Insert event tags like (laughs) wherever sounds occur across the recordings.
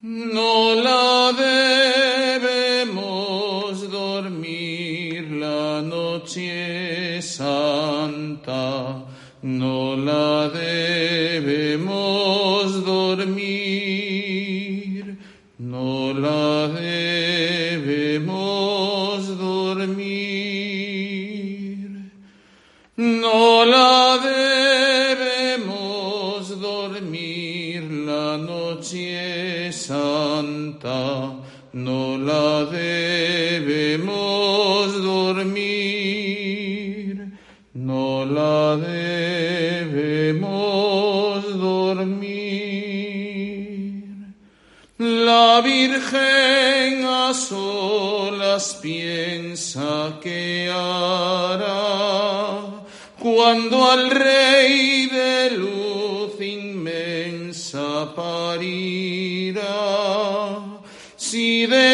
No la debemos dormir la noche santa,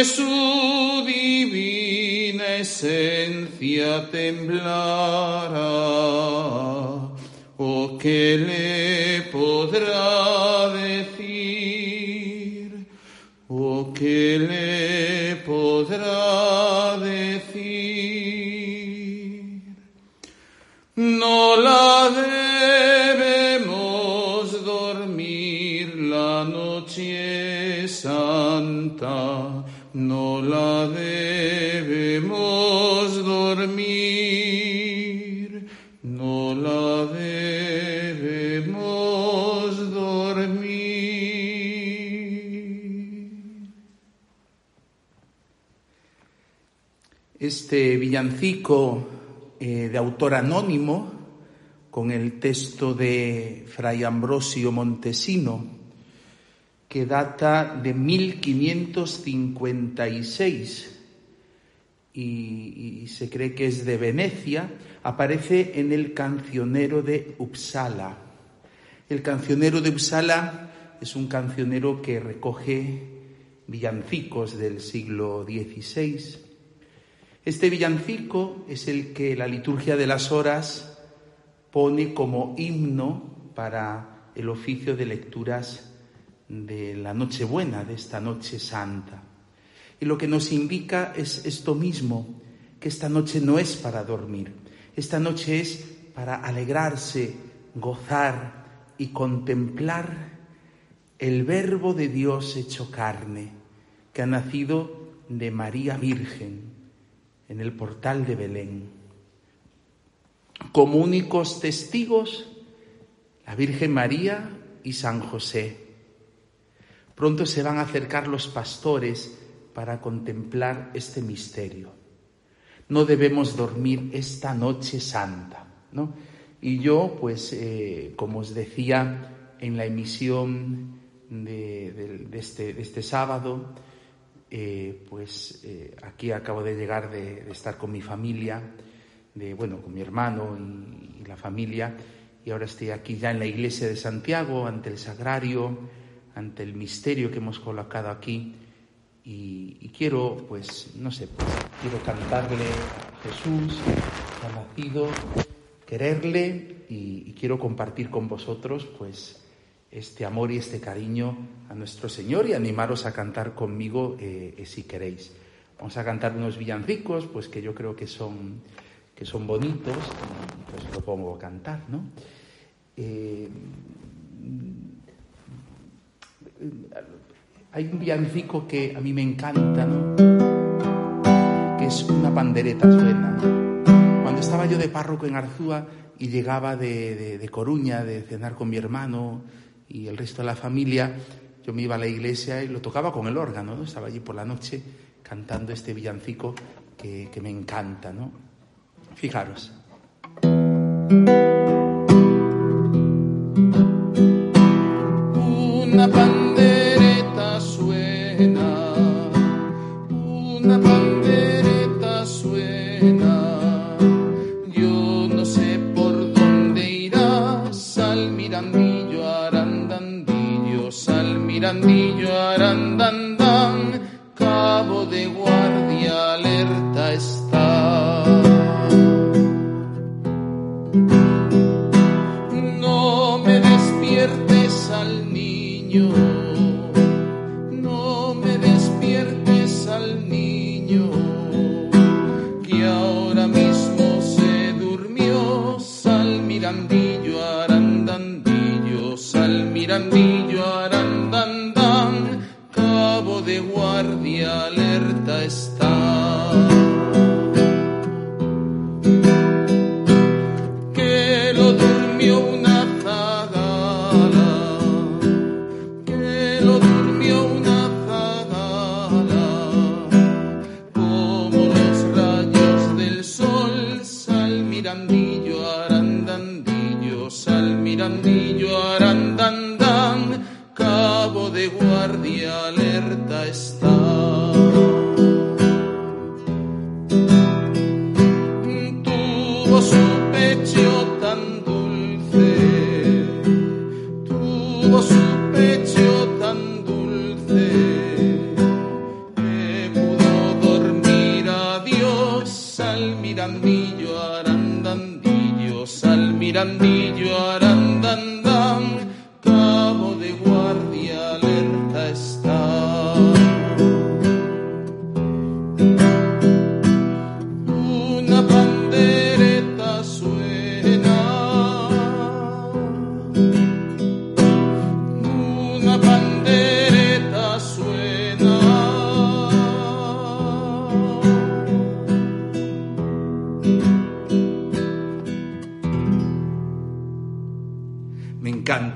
su divina esencia temblará, o qué le podrá decir, o qué le podrá decir. No la debemos dormir la noche santa, villancico eh, de autor anónimo, con el texto de Fray Ambrosio Montesino, que data de 1556 y, y se cree que es de Venecia, aparece en el cancionero de Uppsala. El cancionero de Uppsala es un cancionero que recoge villancicos del siglo XVI. Este villancico es el que la liturgia de las horas pone como himno para el oficio de lecturas de la Nochebuena, de esta Noche Santa. Y lo que nos indica es esto mismo, que esta noche no es para dormir, esta noche es para alegrarse, gozar y contemplar el Verbo de Dios hecho carne, que ha nacido de María Virgen en el portal de Belén. Como únicos testigos, la Virgen María y San José. Pronto se van a acercar los pastores para contemplar este misterio. No debemos dormir esta noche santa, ¿no? Y yo, pues, eh, como os decía en la emisión de, este, de este, sábado, eh, pues eh, aquí acabo de llegar de, estar con mi familia, de, bueno, con mi hermano y, la familia, y ahora estoy aquí ya en la iglesia de Santiago, ante el sagrario, ante el misterio que hemos colocado aquí y, quiero, pues, no sé, pues, quiero cantarle a Jesús, que ha nacido, quererle y, quiero compartir con vosotros, pues, este amor y este cariño a nuestro Señor y animaros a cantar conmigo eh, eh, si queréis. Vamos a cantar unos villancicos, pues que yo creo que son, que son bonitos, pues lo pongo cantar, ¿no? Eh, hay un villancico que a mí me encanta, ¿no? Que es una pandereta suena. Cuando estaba yo de párroco en Arzúa y llegaba de, de, de, Coruña, de cenar con mi hermano y el resto de la familia, yo me iba a la iglesia y lo tocaba con el órgano, ¿no? Estaba allí por la noche cantando este villancico que, que me encanta, ¿no? Fijaros.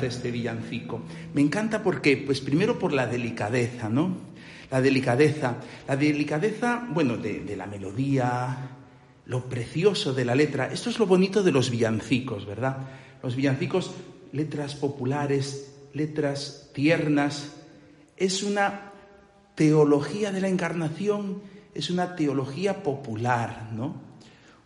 Este villancico. Me encanta porque, pues primero por la delicadeza, ¿no? La delicadeza. La delicadeza, bueno, de, de la melodía, lo precioso de la letra. Esto es lo bonito de los villancicos, ¿verdad? Los villancicos, letras populares, letras tiernas. Es una teología de la encarnación, es una teología popular, ¿no?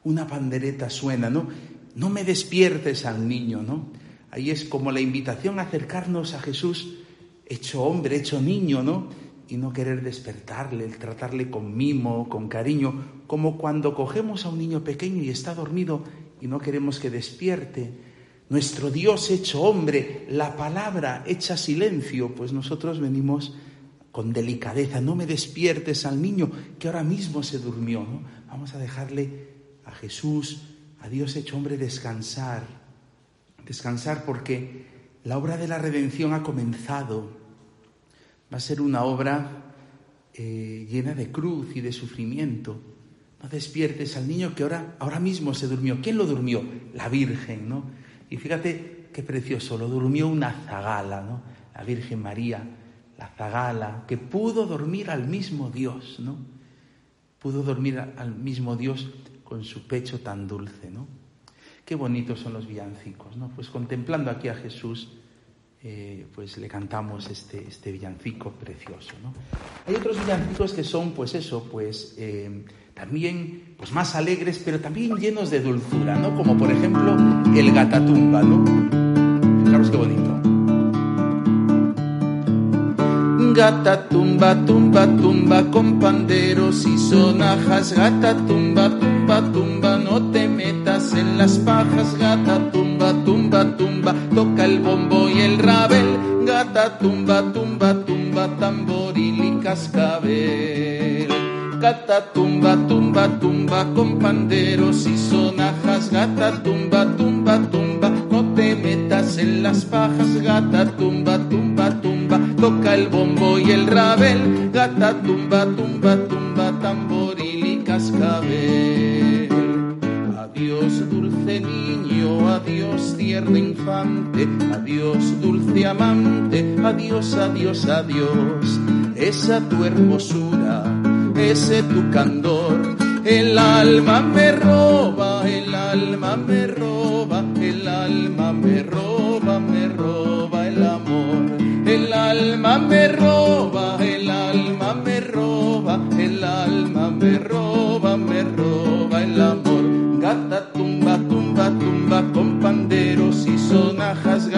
Una pandereta suena, ¿no? No me despiertes al niño, ¿no? Ahí es como la invitación a acercarnos a Jesús hecho hombre, hecho niño, ¿no? Y no querer despertarle, el tratarle con mimo, con cariño, como cuando cogemos a un niño pequeño y está dormido y no queremos que despierte. Nuestro Dios hecho hombre, la palabra hecha silencio, pues nosotros venimos con delicadeza, no me despiertes al niño que ahora mismo se durmió, ¿no? Vamos a dejarle a Jesús, a Dios hecho hombre, descansar, descansar porque la obra de la redención ha comenzado. Va a ser una obra eh, llena de cruz y de sufrimiento. No despiertes al niño que ahora, ahora mismo se durmió. ¿Quién lo durmió? La Virgen, ¿no? Y fíjate qué precioso, lo durmió una zagala, ¿no? La Virgen María, la zagala, que pudo dormir al mismo Dios, ¿no? Pudo dormir al mismo Dios con su pecho tan dulce, ¿no? Qué bonitos son los villancicos, ¿no? Pues contemplando aquí a Jesús, eh, pues le cantamos este, este villancico precioso, ¿no? Hay otros villancicos que son, pues eso, pues eh, también pues más alegres, pero también llenos de dulzura, ¿no? Como por ejemplo el Gatatumba, ¿no? Fijaros qué bonito. Gata tumba, tumba, tumba con panderos y sonajas. Gata tumba, tumba, tumba, no las pajas. Gata tumba, tumba, tumba, toca el bombo y el rabel. Gata tumba, tumba, tumba, tamboril y cascabel. Gata tumba, tumba, tumba con panderos y sonajas. Gata tumba, tumba, tumba, no te metas en las pajas. Gata tumba, tumba, tumba, toca el bombo y el rabel. Gata tumba, tumba, tumba, adiós, adiós. Esa tu hermosura, ese tu candor, el alma me roba, el alma me roba, el alma me roba, me roba el amor. El alma me roba, el alma me roba, el alma me roba, me roba el amor. Gata tumba, tumba, tumba con panderos y sonajas.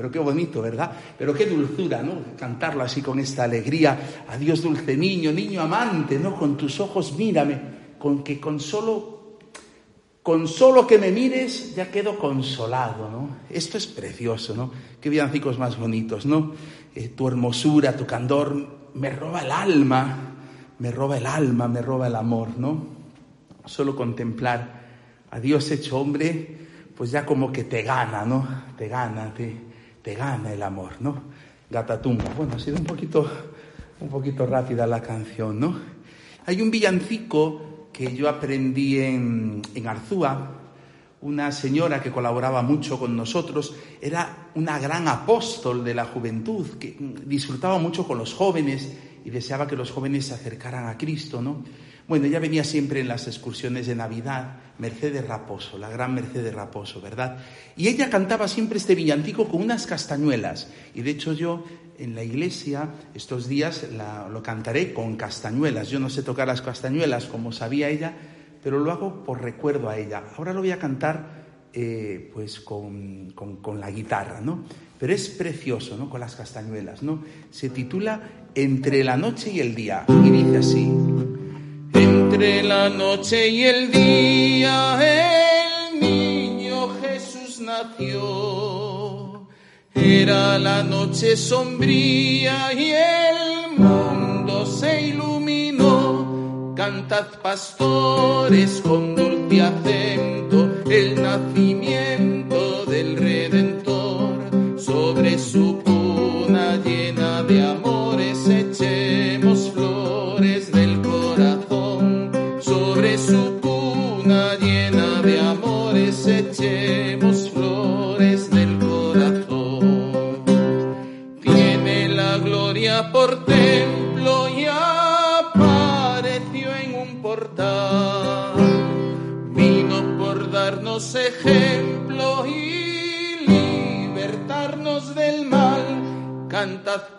Pero qué bonito, ¿verdad? Pero qué dulzura, ¿no? Cantarlo así con esta alegría. Adiós, dulce niño, niño amante, ¿no? Con tus ojos mírame, con que con solo con solo que me mires ya quedo consolado, ¿no? Esto es precioso, ¿no? Qué villancicos más bonitos, ¿no? Eh, tu hermosura, tu candor me roba el alma, me roba el alma, me roba el amor, ¿no? Solo contemplar a Dios hecho hombre, pues ya como que te gana, ¿no? Te gana, te, te gana el amor, ¿no? Gatatumba. Bueno, ha sido un poquito, un poquito rápida la canción, ¿no? Hay un villancico que yo aprendí en, en Arzúa, una señora que colaboraba mucho con nosotros, era una gran apóstol de la juventud, que disfrutaba mucho con los jóvenes y deseaba que los jóvenes se acercaran a Cristo, ¿no? Bueno, ella venía siempre en las excursiones de Navidad, Mercedes Raposo, la gran Mercedes Raposo, ¿verdad? Y ella cantaba siempre este villancico con unas castañuelas. Y de hecho yo en la iglesia estos días la, lo cantaré con castañuelas. Yo no sé tocar las castañuelas como sabía ella, pero lo hago por recuerdo a ella. Ahora lo voy a cantar eh, pues con, con, con, la guitarra, ¿no? Pero es precioso, ¿no? Con las castañuelas, ¿no? Se titula Entre la noche y el día y dice así. Entre la noche y el día el niño Jesús nació. Era la noche sombría y el mundo se iluminó. Cantad pastores con dulce acento el nacimiento del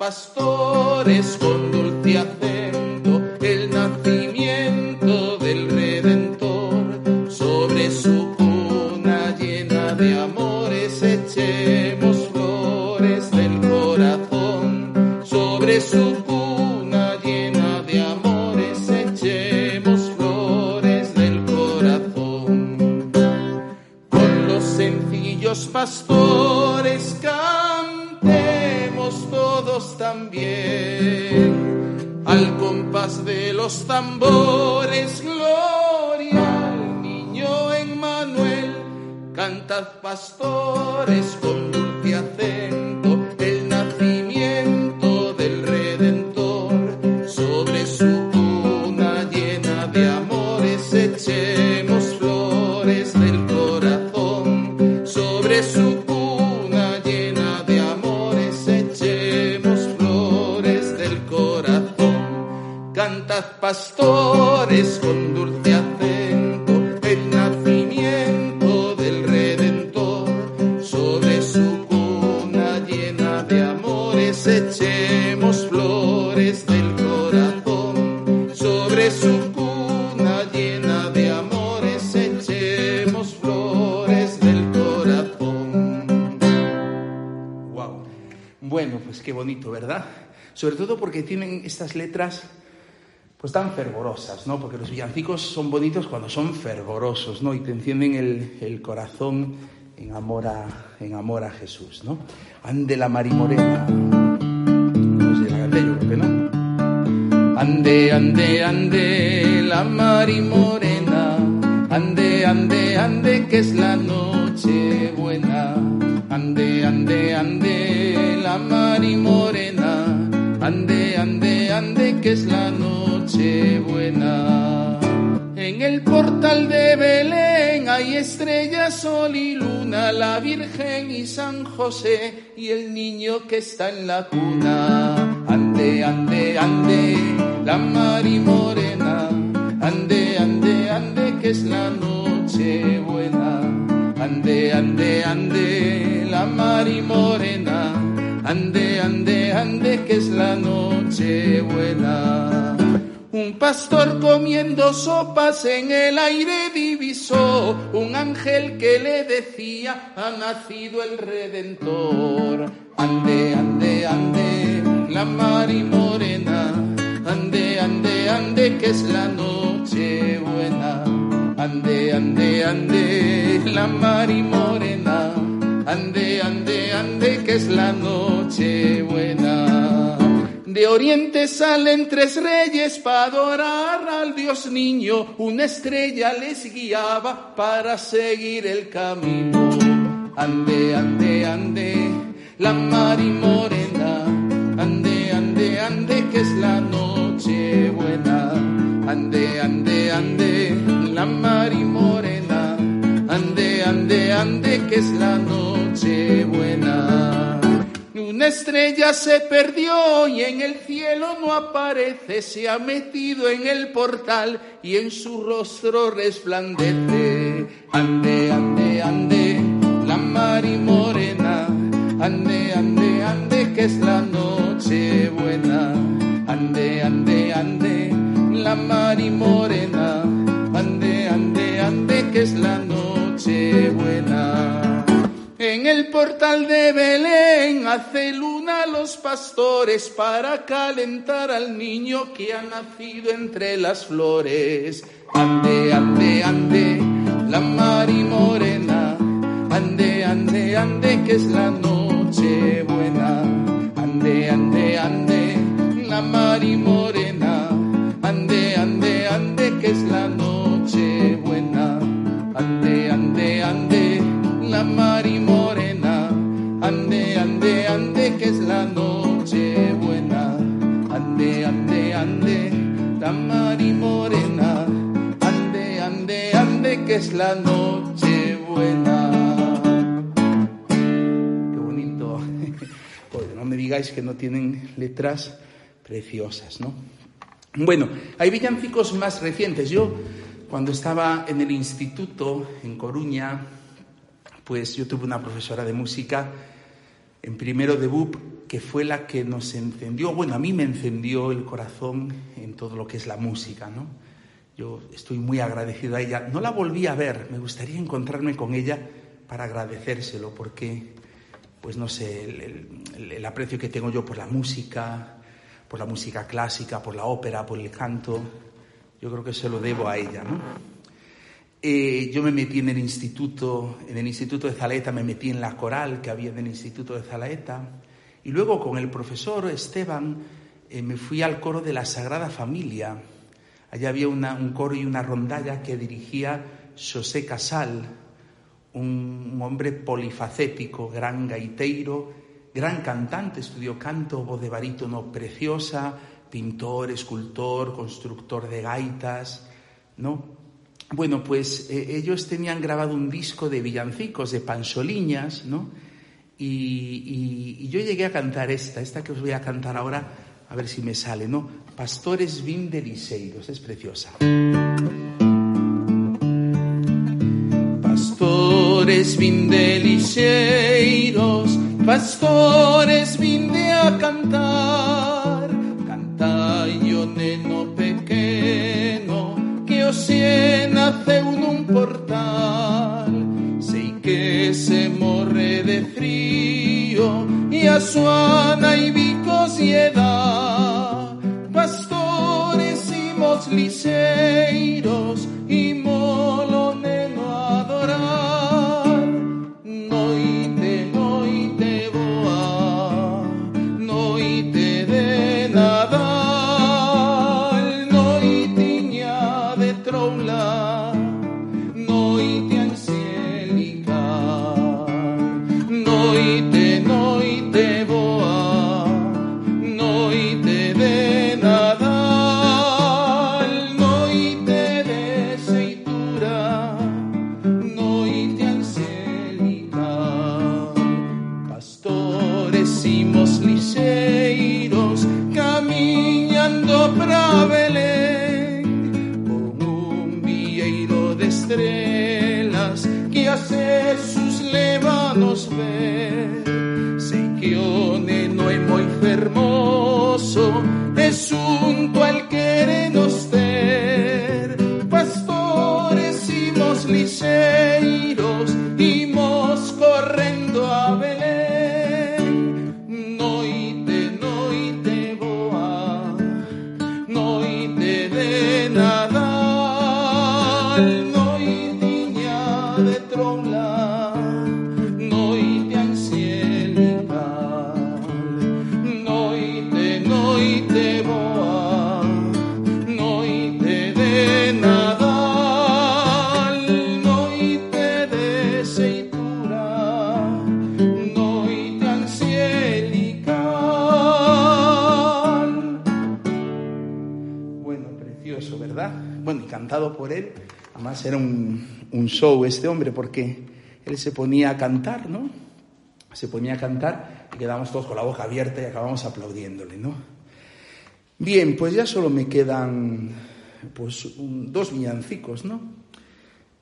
pastores con dulce acento el nacimiento del Redentor. Sobre su cuna llena de amores echemos flores del corazón. Sobre su cuna llena de amores echemos flores del corazón. Con los sencillos pastores cantemos todos también. Al compás de los tambores gloria al niño Emmanuel. Cantad pastores con pastores con dulce acento el nacimiento del Redentor. Sobre su cuna llena de amores echemos flores del corazón. Sobre su cuna llena de amores echemos flores del corazón. Wow bueno pues qué bonito verdad sobre todo porque tienen estas letras pues tan fervorosas, ¿no? Porque los villancicos son bonitos cuando son fervorosos, ¿no? Y te encienden el, el corazón en amor, a, en amor a Jesús, ¿no? Ande la marimorena. Sé, la canté yo creo que no. Ande, ande, ande, la marimorena. Ande, ande, ande, que es la noche buena. Ande, ande, ande, la marimorena. Ande, ande, ande, que es la noche buena. En el portal de sol y luna, la Virgen y San José y el niño que está en la cuna. Ande, ande, ande, la Mari Morena, ande, ande, ande, que es la noche buena. Ande, ande, ande, la Mari Morena, ande, ande, ande, que es la noche buena. Un pastor comiendo sopas en el aire divisó un ángel que le decía, ha nacido el Redentor. Ande, ande, ande, la Mari Morena, ande, ande, ande, que es la noche buena. Ande, ande, ande, la Mari Morena, ande, ande, ande, que es la noche buena. De oriente salen tres reyes para adorar al Dios niño. Una estrella les guiaba para seguir el camino. Ande, ande, ande, la Mari Morena. Ande, ande, ande, que es la noche buena. Ande, ande, ande, la Mari Morena. Ande, que es la noche buena. Una estrella se perdió y en el cielo no aparece, se ha metido en el portal y en su rostro resplandece. Ande, ande, ande, la Mari Morena, ande, ande, ande, que es la portal de Belén hace luna los pastores para calentar al niño que ha nacido entre las flores. Ande, ande, ande, la Mari Morena. Ande, ande, ande, que es la noche buena. Ande, ande, ande, la Mari Morena. Ande, ande, ande, que es la noche buena. Ande, ande, ande, la Mari Morena. Ande, ande, ande, que es la noche buena. Ande, ande, ande, la Mari Morena. Ande, ande, ande, que es la noche buena. Qué bonito. (laughs) Joder, no me digáis que no tienen letras preciosas, ¿no? Bueno, hay villancicos más recientes. Yo, cuando estaba en el instituto en Coruña, pues yo tuve una profesora de música en primero de BUP que fue la que nos encendió, bueno, a mí me encendió el corazón en todo lo que es la música, ¿no? Yo estoy muy agradecido a ella. No la volví a ver, me gustaría encontrarme con ella para agradecérselo, porque, pues no sé, el, el, el aprecio que tengo yo por la música, por la música clásica, por la ópera, por el canto, yo creo que se lo debo a ella, ¿no? Eh, yo me metí en el instituto, en el instituto de Zalaeta, me metí en la coral que había en el instituto de Zalaeta, y luego con el profesor Esteban eh, me fui al coro de la Sagrada Familia. Allá había una, un coro y una rondalla que dirigía José Casal, un, un hombre polifacético, gran gaiteiro, gran cantante, estudió canto, voz de barítono preciosa, pintor, escultor, constructor de gaitas, ¿no? Bueno, pues eh, ellos tenían grabado un disco de villancicos, de pancholiñas, ¿no? Y, yo llegué a cantar esta, esta que os voy a cantar ahora, a ver si me sale, ¿no? Pastores Vindeliseiros, es preciosa. Pastores Vindeliseiros, pastores vinde a cantar, nace un, portal, sei que se morre de frío, y a suana y bicos y pastores y noitiña de troula, Por él. Además era un, un show este hombre porque él se ponía a cantar, ¿no? Se ponía a cantar y quedamos todos con la boca abierta y acabamos aplaudiéndole, ¿no? Bien, pues ya solo me quedan pues un- dos villancicos, ¿no?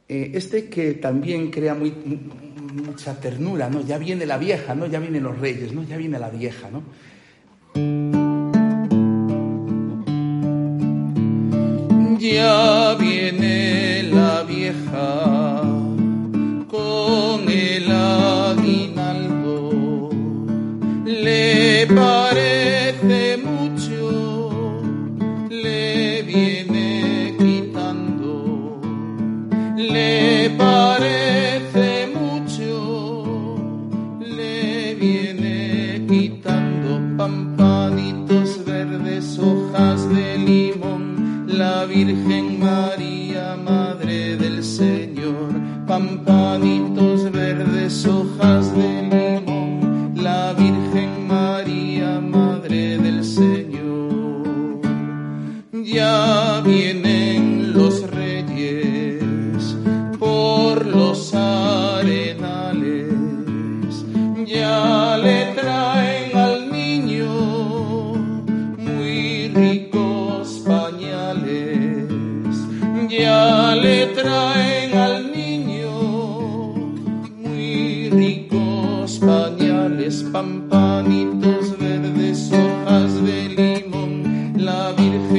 Eh, este que también crea muy, mu- mucha ternura, ¿no? Ya viene la vieja, ¿no? Ya vienen los reyes, ¿no? Ya viene la vieja, ¿no? Ya viene la vieja con el aguinaldo. Le la Virgen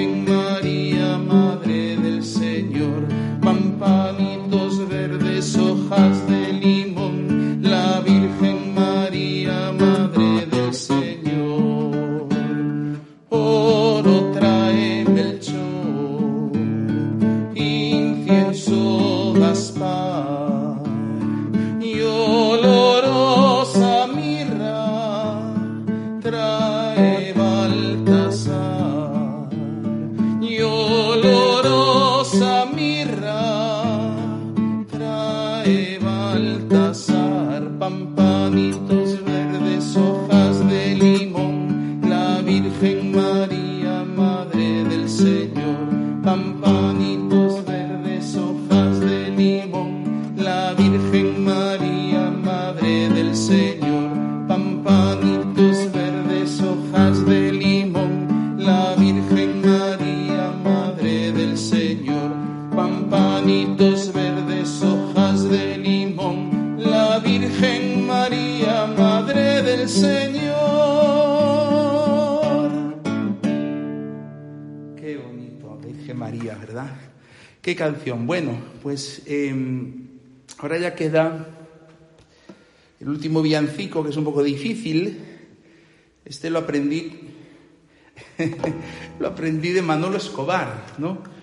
pampanitos verdes, hojas de limón, la Virgen María, Madre del Señor. Qué bonito, Virgen María, ¿verdad? Qué canción. Bueno, pues eh, ahora ya queda el último villancico, que es un poco difícil. Este lo aprendí, (laughs) lo aprendí de Manolo Escobar, ¿no?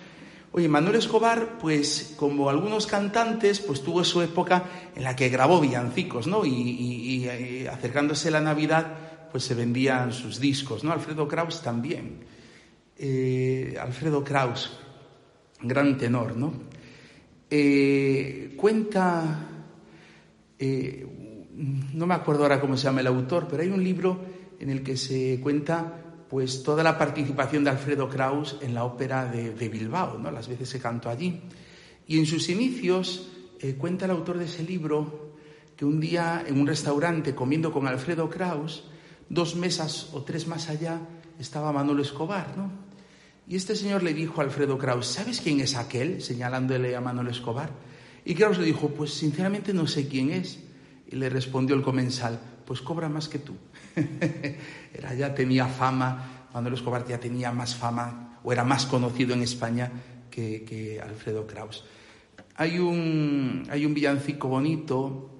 Oye, Manolo Escobar, pues como algunos cantantes, pues tuvo su época en la que grabó villancicos, ¿no? Y, y- y, eh, acercándose la Navidad, pues se vendían sus discos, ¿no? Alfredo Kraus también. Eh, Alfredo Kraus, gran tenor, ¿no? Eh, cuenta, no me acuerdo ahora cómo se llama el autor, pero hay un libro en el que se cuenta pues toda la participación de Alfredo Kraus en la ópera de, Bilbao, ¿no? las veces que cantó allí. Y en sus inicios eh, cuenta el autor de ese libro que un día en un restaurante comiendo con Alfredo Kraus, dos mesas o tres más allá estaba Manolo Escobar, ¿no? Y este señor le dijo a Alfredo Kraus, ¿sabes quién es aquel? señalándole a Manolo Escobar. Y Kraus le dijo, pues sinceramente no sé quién es. Y le respondió el comensal, pues cobra más que tú. (laughs) Era ya tenía fama Manuel Escobar ya tenía más fama o era más conocido en España que, Alfredo Kraus. Hay un, hay un villancico bonito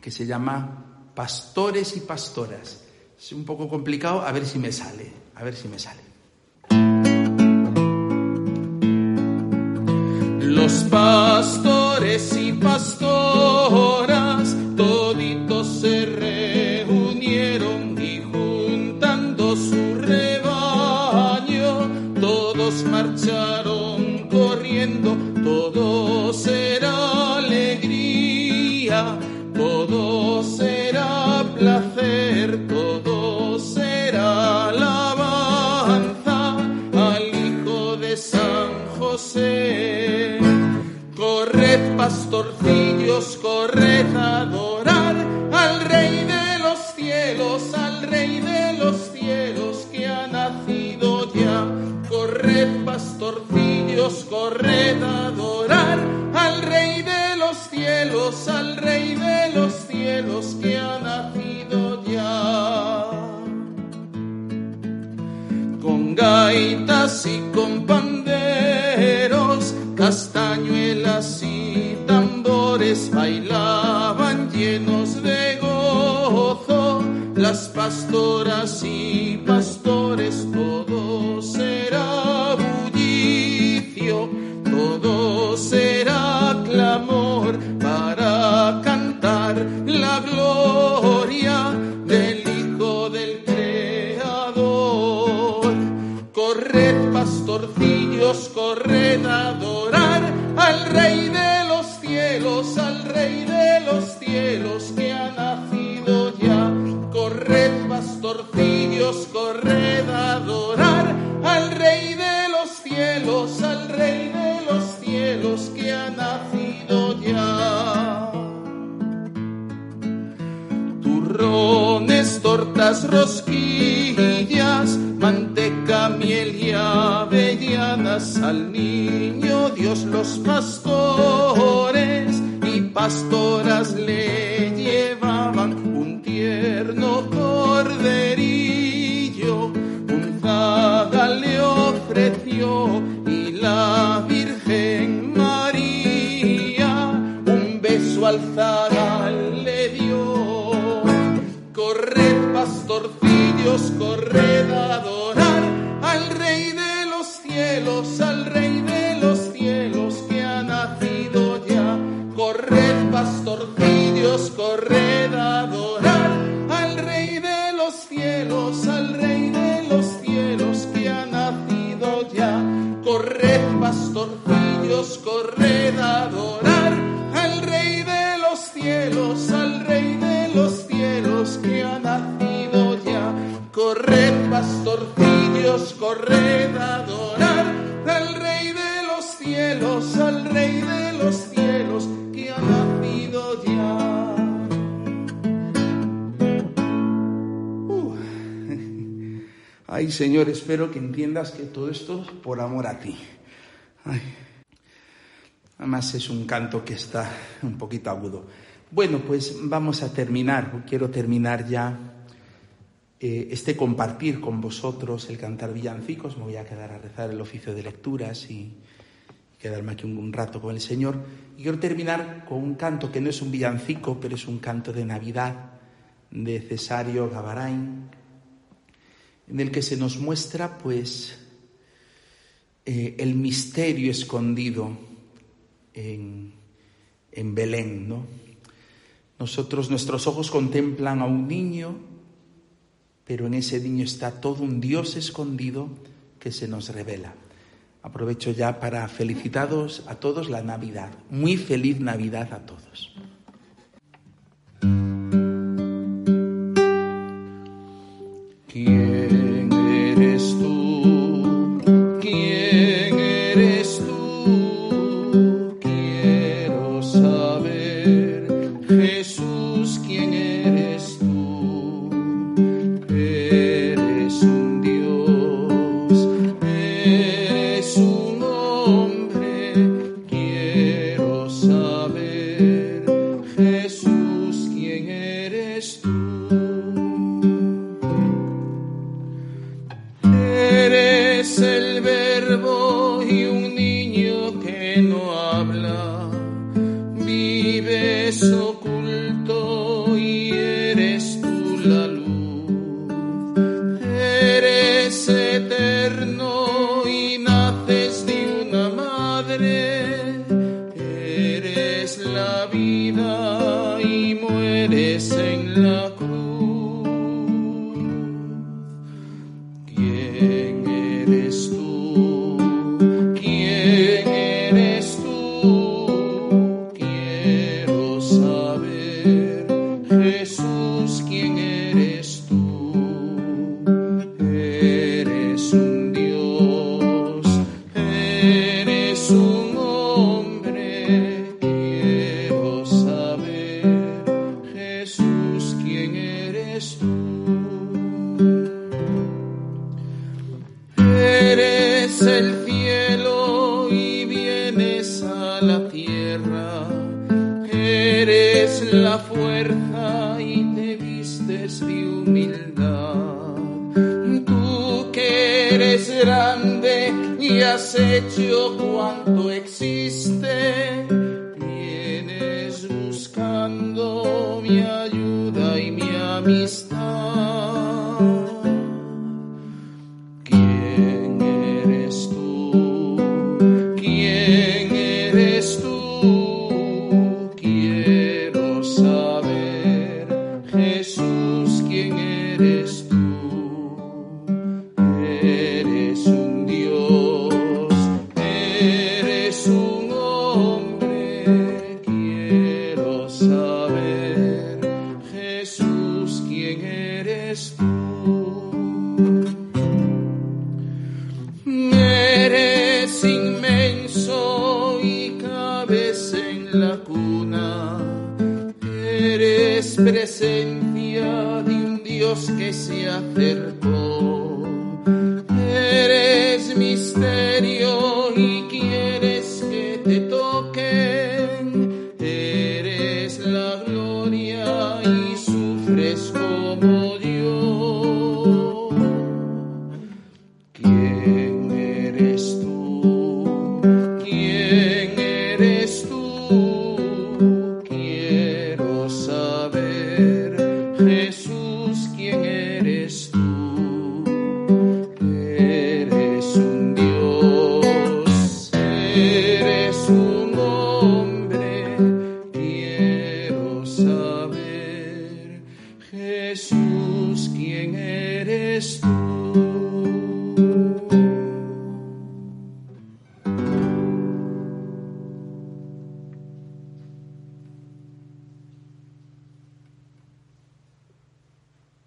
que se llama Pastores y Pastoras. Es un poco complicado, a ver si me sale, a ver si me sale. Los pastores y pastoras toditos se it up. Pastorcillos, corred a adorar al Rey de los cielos, al Rey de los cielos que ha nacido ya. Corred, pastorcillos, corred a adorar al Rey de los cielos, al Rey de los cielos que ha nacido ya. Turrones, tortas, rosquillas, al niño Dios los pastores y pastoras Corred, pastorcillos, corred Señor, espero que entiendas que todo esto es por amor a ti. Ay. Además es un canto que está un poquito agudo. Bueno, pues vamos a terminar. Quiero terminar ya eh, este compartir con vosotros el cantar villancicos. Me voy a quedar a rezar el oficio de lecturas y, quedarme aquí un, un rato con el Señor. Y quiero terminar con un canto que no es un villancico, pero es un canto de Navidad de Cesario Gavarain, en el que se nos muestra, pues, eh, el misterio escondido en, en Belén, ¿no? Nosotros, nuestros ojos contemplan a un niño, pero en ese niño está todo un Dios escondido que se nos revela. Aprovecho ya para felicitaros a todos la Navidad. Muy feliz Navidad a todos. Eres el verbo y un niño que no habla, vive sobre la tierra. Eres la fuerza y te vistes de humildad. Tú que eres grande y has hecho cuanto existe. eres presencia de un Dios que se acercó. Eres misterio